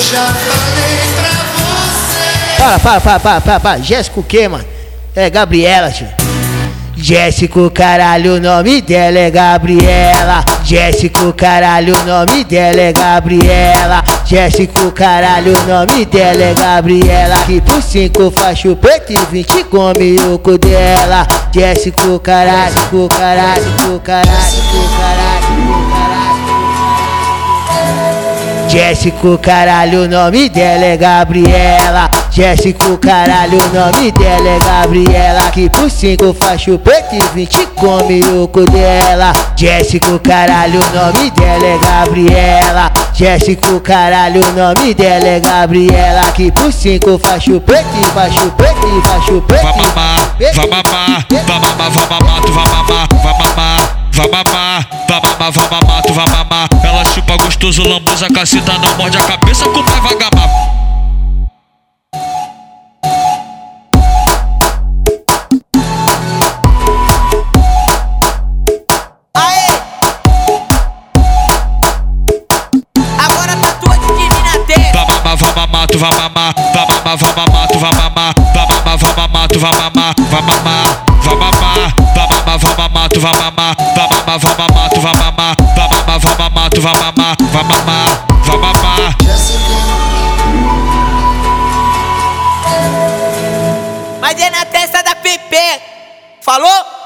já falei pra você. Fala, para. Jéssica o quê, mano? É Gabriela, tio. Jéssica, caralho, o nome dela é Gabriela. Jéssica, caralho, o nome dela é Gabriela. Jéssica, caralho, o nome dela é Gabriela. Que por cinco faz o preto e vinte come o cu dela. Jéssica, caralho, caralho, caralho. Jéssica, caralho, o nome dela é Gabriela. Jéssica, caralho, o nome dela é Gabriela. Que por cinco faz chupeta e vinte come o cu dela. Jéssica, caralho, o nome dela é Gabriela. Jéssica, caralho, o nome dela é Gabriela. Que por cinco faz chupeta e faz chupeta e faz chupeta. Vai mamar, vai mamar, vai mamar, vai mamar, tu vai mamar, vai mamar. Vai mamar, vai mamar, vai mamar, tu vai mamar. Gostoso, lambuza, caceta, não morde a cabeça com o pai vai gamar. Aê! Agora tá tu vai mamar. Vai mamar, vai mamar, tu vai mamar. Vai mamar, vai mamar, tu vai mamar. Vai mamar, vai mamar. Vai mamar, vai mamar, tu vai mamar. Vai mamar, vai mamar, tu vai mamar. Vai mamar, vai mamar, tu vai mamar vá babá, vá babá. Mas é na testa da Pepe. falou?